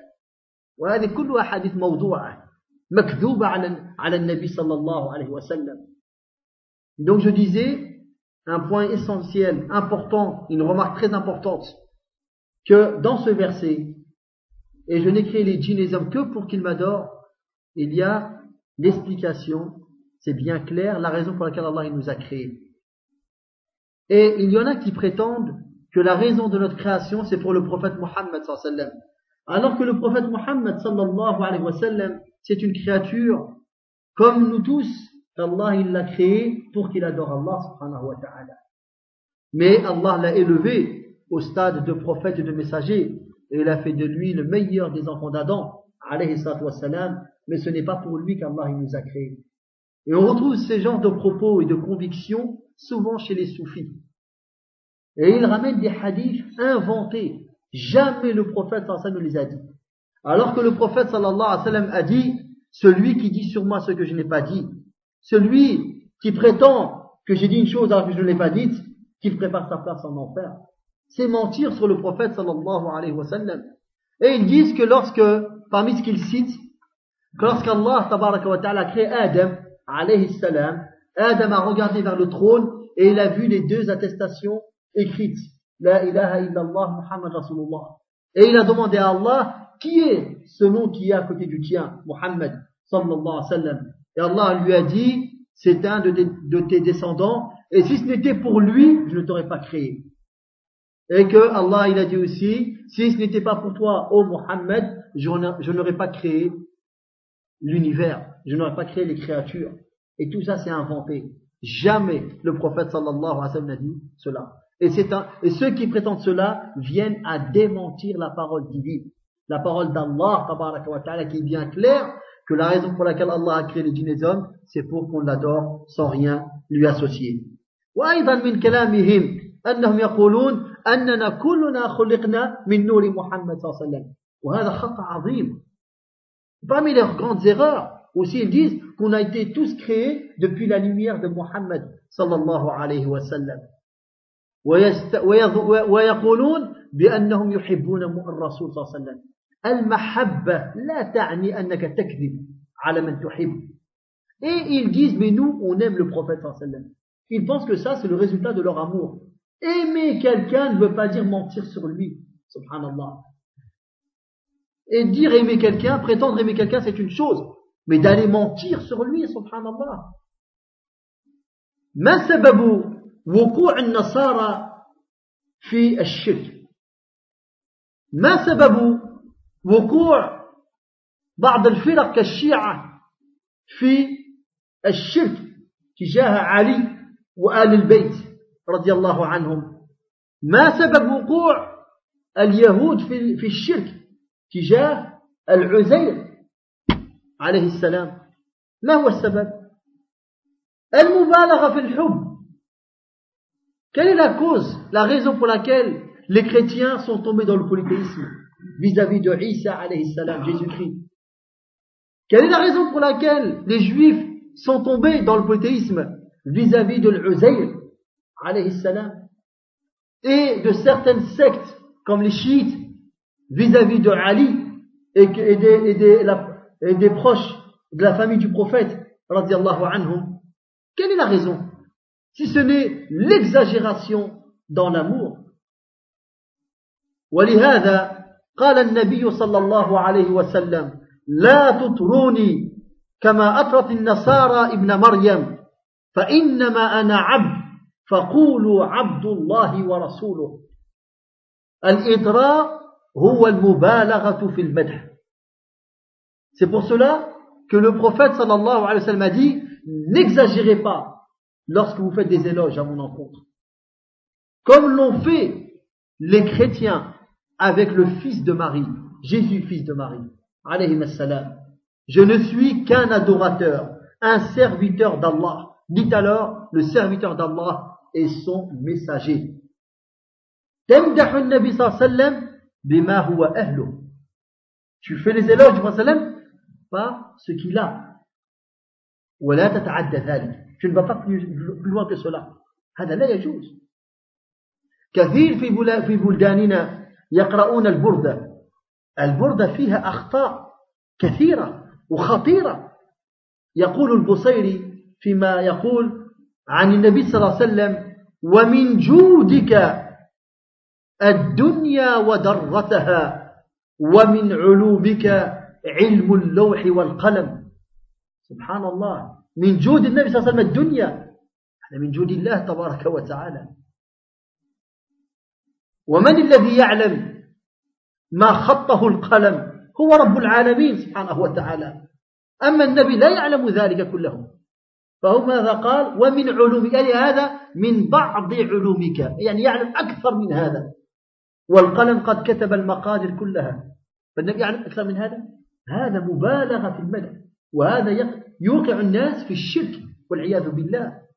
وهذه كلها حديث موضوعة مكذوبة على على النبي صلى الله عليه وسلم. Donc je disais, un point essentiel, important, une remarque très importante, que dans ce verset, et je n'ai créé les djinns hommes que pour qu'ils m'adorent, il y a l'explication, c'est bien clair, la raison pour laquelle Allah nous a créés. Et il y en a qui prétendent que la raison de notre création, c'est pour le prophète Mohammed Alors que le prophète Mohammed c'est une créature comme nous tous, Allah l'a créé pour qu'il adore Allah subhanahu wa ta'ala. Mais Allah l'a élevé au stade de prophète et de messager et il a fait de lui le meilleur des enfants d'Adam mais ce n'est pas pour lui qu'Allah il nous a créés. Et on retrouve ces genres de propos et de convictions souvent chez les soufis. Et ils ramènent des hadiths inventés. Jamais le prophète sallallahu ne les a dit. Alors que le prophète sallallahu alayhi wa sallam a dit, celui qui dit sur moi ce que je n'ai pas dit, celui qui prétend que j'ai dit une chose alors que je ne l'ai pas dite, qu'il prépare sa place en enfer. C'est mentir sur le prophète sallallahu alayhi wa sallam. Et ils disent que lorsque, parmi ce qu'ils citent, que lorsqu'Allah wa ta'ala a créé Adam, alayhi salam, Adam a regardé vers le trône et il a vu les deux attestations écrites. La ilaha illallah Muhammad Rasulullah. Et il a demandé à Allah, qui est ce nom qui est à côté du tien, Muhammad sallallahu alayhi wa sallam? Et Allah lui a dit, c'est un de tes descendants, et si ce n'était pour lui, je ne t'aurais pas créé. Et que Allah il a dit aussi, si ce n'était pas pour toi, ô Muhammad, je n'aurais pas créé l'univers, je n'aurais pas créé les créatures. Et tout ça c'est inventé. Jamais le prophète sallallahu alayhi wa sallam n'a dit cela. Et, c'est un, et ceux qui prétendent cela viennent à démentir la parole divine. La parole d'Allah, qui est bien claire, que la raison pour laquelle Allah a créé les djinns et les hommes, c'est pour qu'on l'adore sans rien lui associer. وأيضا من كلامهم أنهم يقولون أننا كلنا خلقنا من نور محمد صلى الله عليه وسلم وهذا خطأ عظيم Parmi leurs grandes erreurs, aussi ils disent qu'on a été tous créés depuis la lumière de Muhammad sallallahu alayhi wa sallam. ويقولون بأنهم يحبون الرسول صلى الله عليه وسلم. المحبة لا تعني أنك تكذب على من تحب. Et ils disent, mais nous, on aime le prophète sallallahu alayhi wa sallam. Ils pensent que ça, c'est le résultat de leur amour. Aimer quelqu'un ne veut pas dire mentir sur lui. Subhanallah. Et dire aimer quelqu'un, prétendre aimer quelqu'un, c'est une chose. Mais d'aller mentir sur lui, subhanallah. ما سبب وقوع النصارى في الشرك ما سبب وقوع بعض الفرق كالشيعة في الشرك تجاه علي وآل البيت رضي الله عنهم ما سبب وقوع اليهود في في الشرك تجاه العزير عليه السلام ما هو السبب المبالغة في الحب Quelle est la cause, la raison pour laquelle les chrétiens sont tombés dans le polythéisme vis-à-vis de Isa alayhi salam, Jésus-Christ Quelle est la raison pour laquelle les juifs sont tombés dans le polythéisme vis-à-vis de l'Uzayr alayhi salam et de certaines sectes comme les chiites vis-à-vis de Ali et, des, des, proches de la famille du prophète radiallahu anhum quelle est la raison si ce n'est l'exagération dans l'amour ولهذا قال النبي صلى الله عليه وسلم لا تطروني كما أطرت النصارى ابن مريم فإنما أنا عبد فقولوا عبد الله ورسوله الإدراء هو المبالغة في المدح C'est pour cela que le prophète sallallahu alayhi wa sallam a dit N'exagérez pas lorsque vous faites des éloges à mon encontre. Comme l'ont fait les chrétiens avec le fils de Marie, Jésus fils de Marie, alayhi salam. Je ne suis qu'un adorateur, un serviteur d'Allah. Dites alors le serviteur d'Allah et son messager. تمدح النبي صلى الله عليه وسلم بما هو أهله. Tu fais les éloges du prophète par ce qu'il a. ولا تتعدى ذلك. Tu ne vas pas plus, plus loin que cela. هذا لا يجوز. كثير في في بلداننا يقرؤون البردة. البردة فيها أخطاء كثيرة وخطيرة. يقول البصيري فيما يقول عن النبي صلى الله عليه وسلم ومن جودك الدنيا ودرتها ومن علومك علم اللوح والقلم. سبحان الله. من جود النبي صلى الله عليه وسلم الدنيا. هذا من جود الله تبارك وتعالى. ومن الذي يعلم ما خطه القلم؟ هو رب العالمين سبحانه وتعالى. أما النبي لا يعلم ذلك كله. فهو ماذا قال؟ ومن علومك يعني هذا من بعض علومك يعني يعلم أكثر من هذا. والقلم قد كتب المقادر كلها. فالنبي يعلم أكثر من هذا؟ هذا مبالغة في المدح وهذا يوقع الناس في الشرك والعياذ بالله.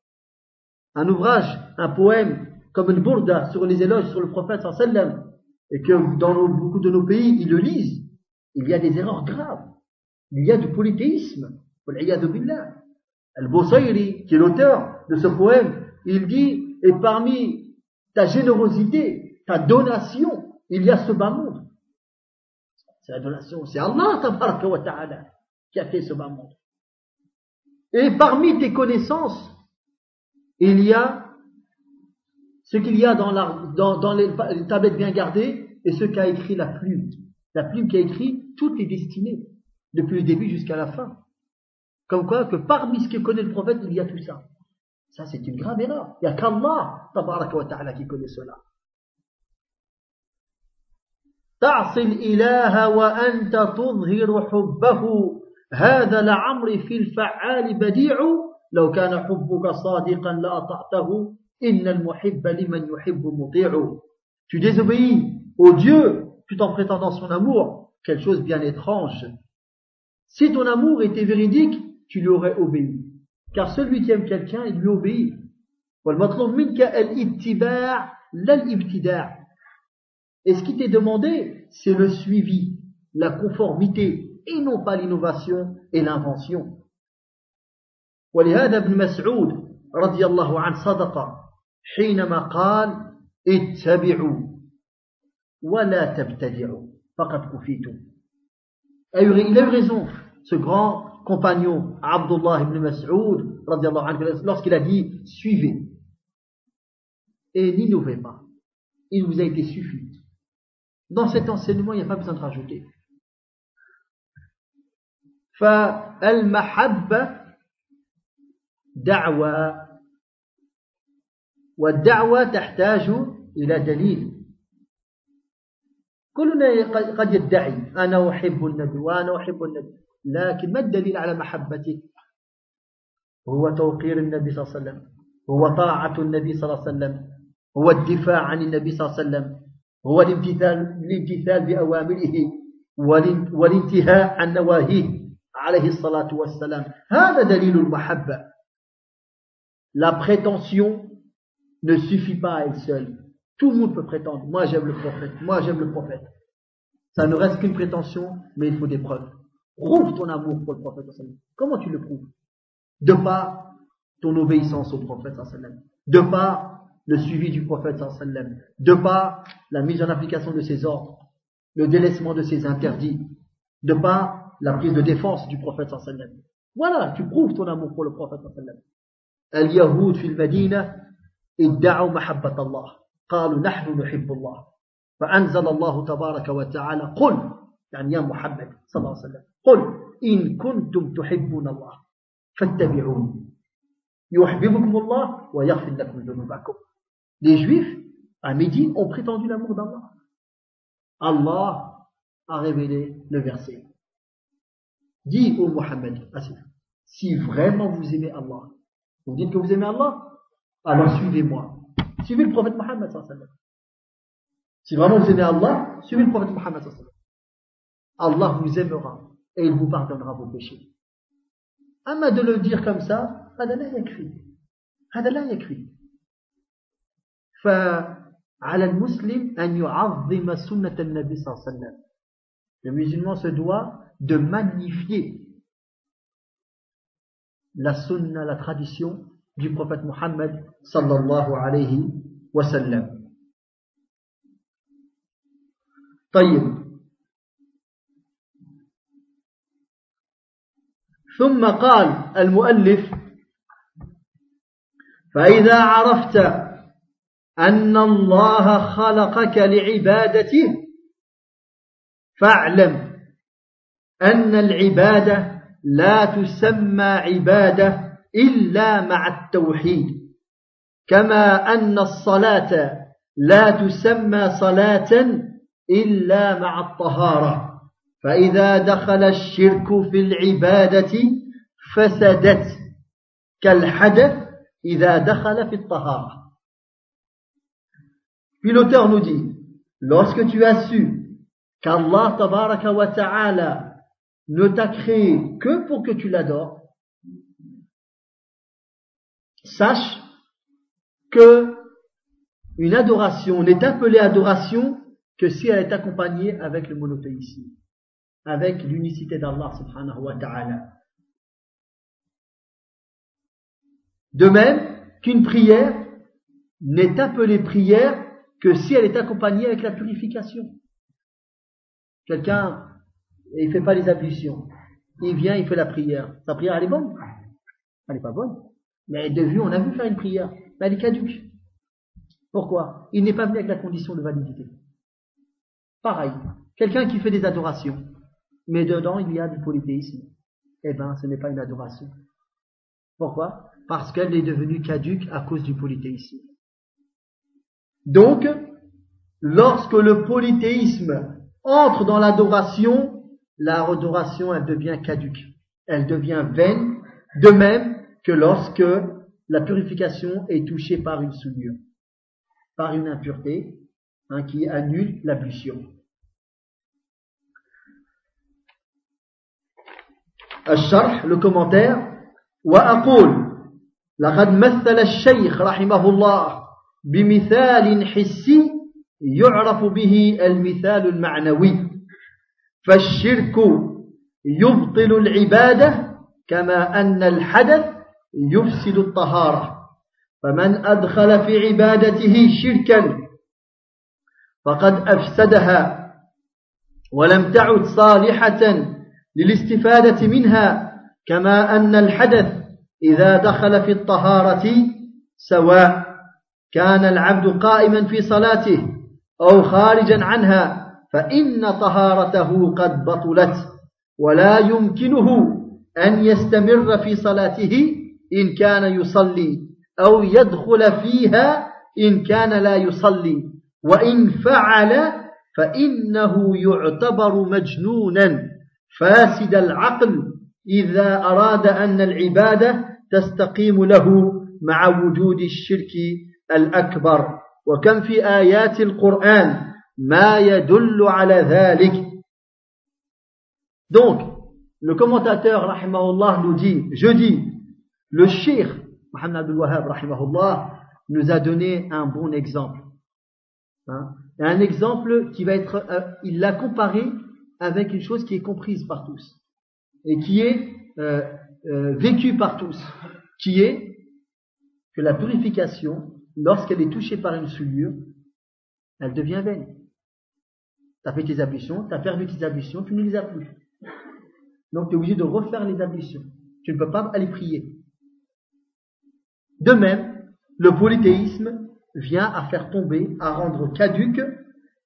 Un ouvrage, un poème comme une bourda sur les éloges sur le prophète sallam et que dans nos, beaucoup de nos pays ils le lisent. Il y a des erreurs graves. Il y a du polythéisme والعياذ بالله Al-Busayri qui est l'auteur de ce poème il dit et parmi ta générosité ta donation il y a ce bas monde c'est la donation c'est Allah wa ta'ala qui a fait ce bas monde et parmi tes connaissances, il y a ce qu'il y a dans, la, dans, les, tablettes bien gardées et ce qu'a écrit la plume. La plume qui a écrit toutes les destinées, depuis le début jusqu'à la fin. Comme quoi que parmi ce que connaît le prophète, il y a tout ça. Ça, c'est une grave erreur. Il n'y a qu'Allah, tabaraka wa ta'ala, qui connaît cela. تعصي الإله وأنت تظهر حبه هذا لعمري في الفعال بديع لو كان حبك صادقا لأطعته إن المحب لمن يحب مطيع Tu désobéis au Dieu tout en prétendant son amour, quelque chose bien étrange. Si ton amour était véridique, tu lui aurais obéi. Car celui qui aime quelqu'un, il lui obéit. والمطلوب منك الاتباع لا الابتداع. Et ce qui t'est demandé, c'est le suivi, la conformité, et non pas l'innovation et l'invention. ولهذا ابن مسعود رضي الله عنه صدق حينما قال اتبعوا ولا تبتدعوا فقد كفيتم Il a eu raison, ce grand compagnon Abdullah ibn Mas'ud lorsqu'il a dit suivez et n'innovez pas. Il vous a été suffi. Dans cet enseignement, il n'y a pas besoin de rajouter. فالمحبة دعوة والدعوة تحتاج إلى دليل كلنا قد يدعي أنا أحب النبي وأنا أحب النبي لكن ما الدليل على محبته هو توقير النبي صلى الله عليه وسلم هو طاعة النبي صلى الله عليه وسلم هو الدفاع عن النبي صلى الله عليه وسلم هو الامتثال, الامتثال بأوامره والانتهاء عن نواهيه عليه الصلاة والسلام هذا دليل المحبة La prétention ne suffit pas à elle seule. Tout le monde peut prétendre. Moi j'aime le prophète. Moi j'aime le prophète. Ça ne reste qu'une prétention, mais il faut des preuves. Prouve ton amour pour le prophète. Comment tu le prouves De par ton obéissance au prophète. De par le suivi du prophète. De par la mise en application de ses ordres. Le délaissement de ses interdits. De par la prise de défense du prophète sallam. Voilà, tu prouves ton amour pour le prophète sallam. اليهود في المدينة ادعوا محبة الله قالوا نحن نحب الله فأنزل الله تبارك وتعالى قل يعني يا محمد صلى الله عليه وسلم قل إن كنتم تحبون الله فاتبعوني يحببكم الله ويغفر لكم ذنوبكم Les Juifs à Médine ont prétendu l'amour d'Allah. Allah a révélé le verset. Dis au Mohammed, si vraiment vous aimez Allah, vous dites que vous aimez Allah, alors suivez-moi. Suivez le prophète Mohammed. Si vraiment vous aimez Allah, suivez le prophète Mohammed. Allah vous aimera et il vous pardonnera vos péchés. Amma de le dire comme ça, هذا لا يكفي هذا لا يكفي فعلى المسلم أن يعظم سنة النبي صلى الله عليه وسلم le musulman se doit de magnifier la sunna, la tradition du prophète Muhammad sallallahu alayhi wa sallam. طيب ثم قال المؤلف فإذا عرفت أن الله خلقك لعبادته فاعلم أن العبادة لا تسمى عبادة إلا مع التوحيد كما أن الصلاة لا تسمى صلاة إلا مع الطهارة. فإذا دخل الشرك في العبادة فسدت كالحدث إذا دخل في الطهارة Puis l'auteur nous dit, lorsque tu as su qu'Allah tabaraka wa ta'ala ne t'a créé que pour que tu l'adores, sache que une adoration n'est appelée adoration que si elle est accompagnée avec le monothéisme, avec l'unicité d'Allah subhanahu wa ta'ala. De même qu'une prière n'est appelée prière que si elle est accompagnée avec la purification. Quelqu'un, il fait pas les ablutions. Il vient, il fait la prière. Sa prière, elle est bonne. Elle n'est pas bonne. Mais de vue, on a vu faire une prière. Mais elle est caduque. Pourquoi? Il n'est pas venu avec la condition de validité. Pareil. Quelqu'un qui fait des adorations, mais dedans il y a du polythéisme. Eh ben, ce n'est pas une adoration. Pourquoi? Parce qu'elle est devenue caduque à cause du polythéisme. Donc, lorsque le polythéisme entre dans l'adoration, la adoration, elle devient caduque. Elle devient vaine, de même que lorsque la purification est touchée par une souillure, par une impureté, hein, qui annule l'ablution. الشرح commentaire. وأقول لقد مثل الشيخ رحمه الله بمثال حسي يعرف به المثال المعنوي. فالشرك يبطل العبادة كما أن الحدث يفسد الطهارة. فمن أدخل في عبادته شركا فقد أفسدها ولم تعد صالحة للاستفادة منها كما أن الحدث إذا دخل في الطهارة سواء كان العبد قائما في صلاته أو خارجا عنها فإن طهارته قد بطلت ولا يمكنه أن يستمر في صلاته إن كان يصلي أو يدخل فيها إن كان لا يصلي وإن فعل فإنه يعتبر مجنونا. فاسد العقل إذا أراد أن العبادة تستقيم له مع وجود الشرك الأكبر وكم في آيات القرآن ما يدل على ذلك Donc, le commentateur, rahimahullah, nous dit, je dis, le shir, Muhammad Abdul Wahhab, rahimahullah, nous a donné un bon exemple. Hein? Un exemple qui va être, euh, il l'a comparé avec une chose qui est comprise par tous et qui est euh, euh, vécue par tous, qui est que la purification lorsqu'elle est touchée par une souillure, elle devient vaine. Tu as fait tes ablutions, tu as perdu tes ablutions, tu ne les as plus. Donc tu es obligé de refaire les ablutions. Tu ne peux pas aller prier. De même, le polythéisme vient à faire tomber, à rendre caduque,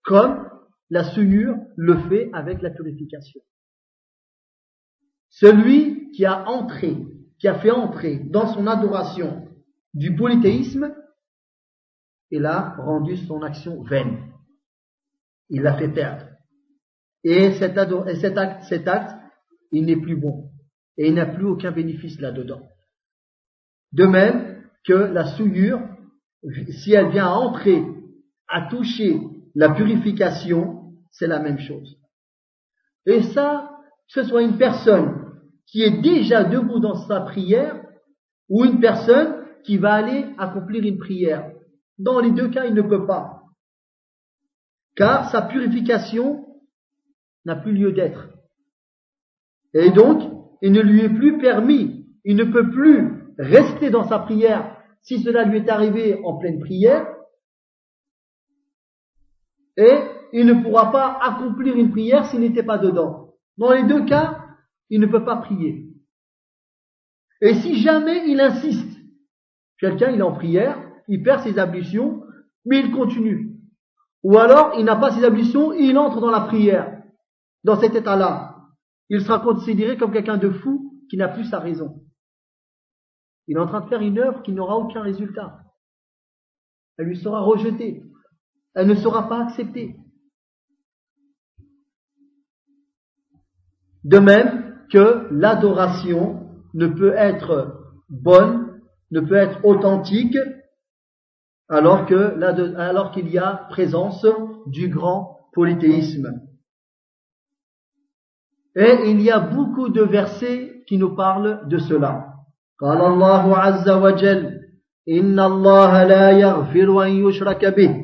comme la souillure le fait avec la purification. Celui qui a entré, qui a fait entrer dans son adoration du polythéisme, il a rendu son action vaine. Il l'a fait perdre. Et cet, acte, il n'est plus bon. Et il n'a plus aucun bénéfice là-dedans. De même que la souillure, si elle vient à entrer, à toucher la purification, c'est la même chose. Et ça, que ce soit une personne qui est déjà debout dans sa prière, ou une personne qui va aller accomplir une prière. Dans les deux cas, il ne peut pas. Car sa purification n'a plus lieu d'être. Et donc, il ne lui est plus permis, il ne peut plus rester dans sa prière si cela lui est arrivé en pleine prière, et il ne pourra pas accomplir une prière s'il n'était pas dedans. Dans les deux cas, il ne peut pas prier. Et si jamais il insiste, quelqu'un il est en prière, il perd ses ablutions, mais il continue. Ou alors, il n'a pas ses ablutions, il entre dans la prière. Dans cet état-là, il sera considéré comme quelqu'un de fou qui n'a plus sa raison. Il est en train de faire une œuvre qui n'aura aucun résultat. Elle lui sera rejetée Elle ne sera pas acceptée. De même que l'adoration ne peut être bonne, ne peut être authentique, alors que alors qu'il y a présence du grand polythéisme. Et il y a beaucoup de versets qui nous parlent de cela. قال الله عز وجل إن الله لا يغفر أن يشرك به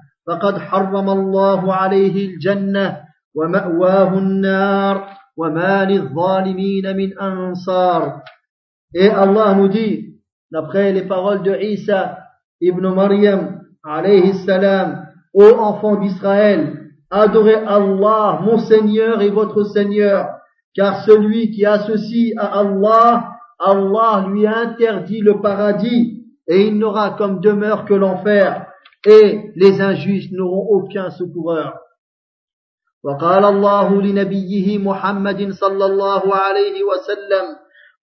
فقد حرم الله عليه الجنة ومأواه النار وما للظالمين من أنصار Et Allah nous dit, d'après les paroles de Isa ibn Maryam, alayhi salam, ô enfants d'Israël, adorez Allah, mon Seigneur et votre Seigneur, car celui qui associe à Allah, Allah lui interdit le paradis et il n'aura comme demeure que l'enfer et les injustes n'auront aucun secoureur. وقال الله لنبيه محمد صلى الله عليه وسلم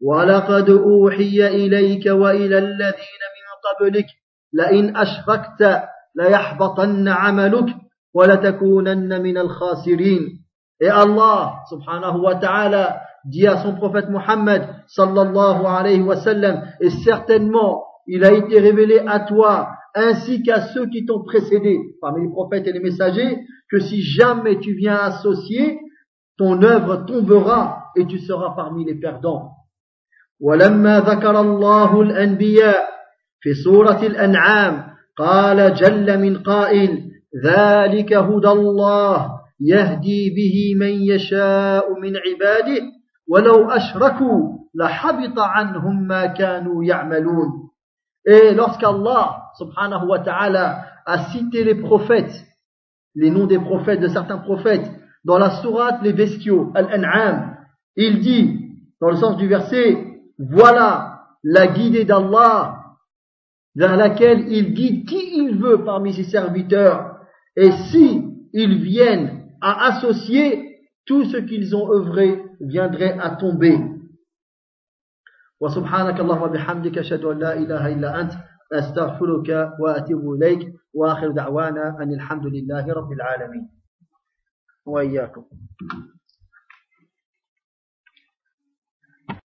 ولقد أوحي إليك وإلى الذين من قبلك لئن أشركت ليحبطن عملك ولتكونن من الخاسرين اي الله سبحانه وتعالى dit à son محمد صلى الله عليه وسلم إي certainement il a été révélé ainsi qu'à ceux qui t'ont précédé, parmi les prophètes et les messagers, que si jamais tu viens associer, ton œuvre tombera et tu seras parmi les perdants. ولما ذكر الله الأنبياء في سورة الأنعام قال جل من قائل ذلك هدى الله يهدي به من يشاء من عباده ولو أشركوا لحبط عنهم ما كانوا يعملون et lorsqu'Allah subhanahu wa ta'ala a cité les prophètes, les noms des prophètes, de certains prophètes, dans la sourate les bestiaux, Al-An'am, il dit, dans le sens du verset, voilà la guidée d'Allah vers laquelle il guide qui il veut parmi ses serviteurs. Et si ils viennent à associer tout ce qu'ils ont œuvré viendrait à tomber. وسبحانك اللهم وبحمدك أشهد أن لا إله إلا أنت أستغفرك وأتوب إليك وآخر دعوانا أن الحمد لله رب العالمين. وإياكم.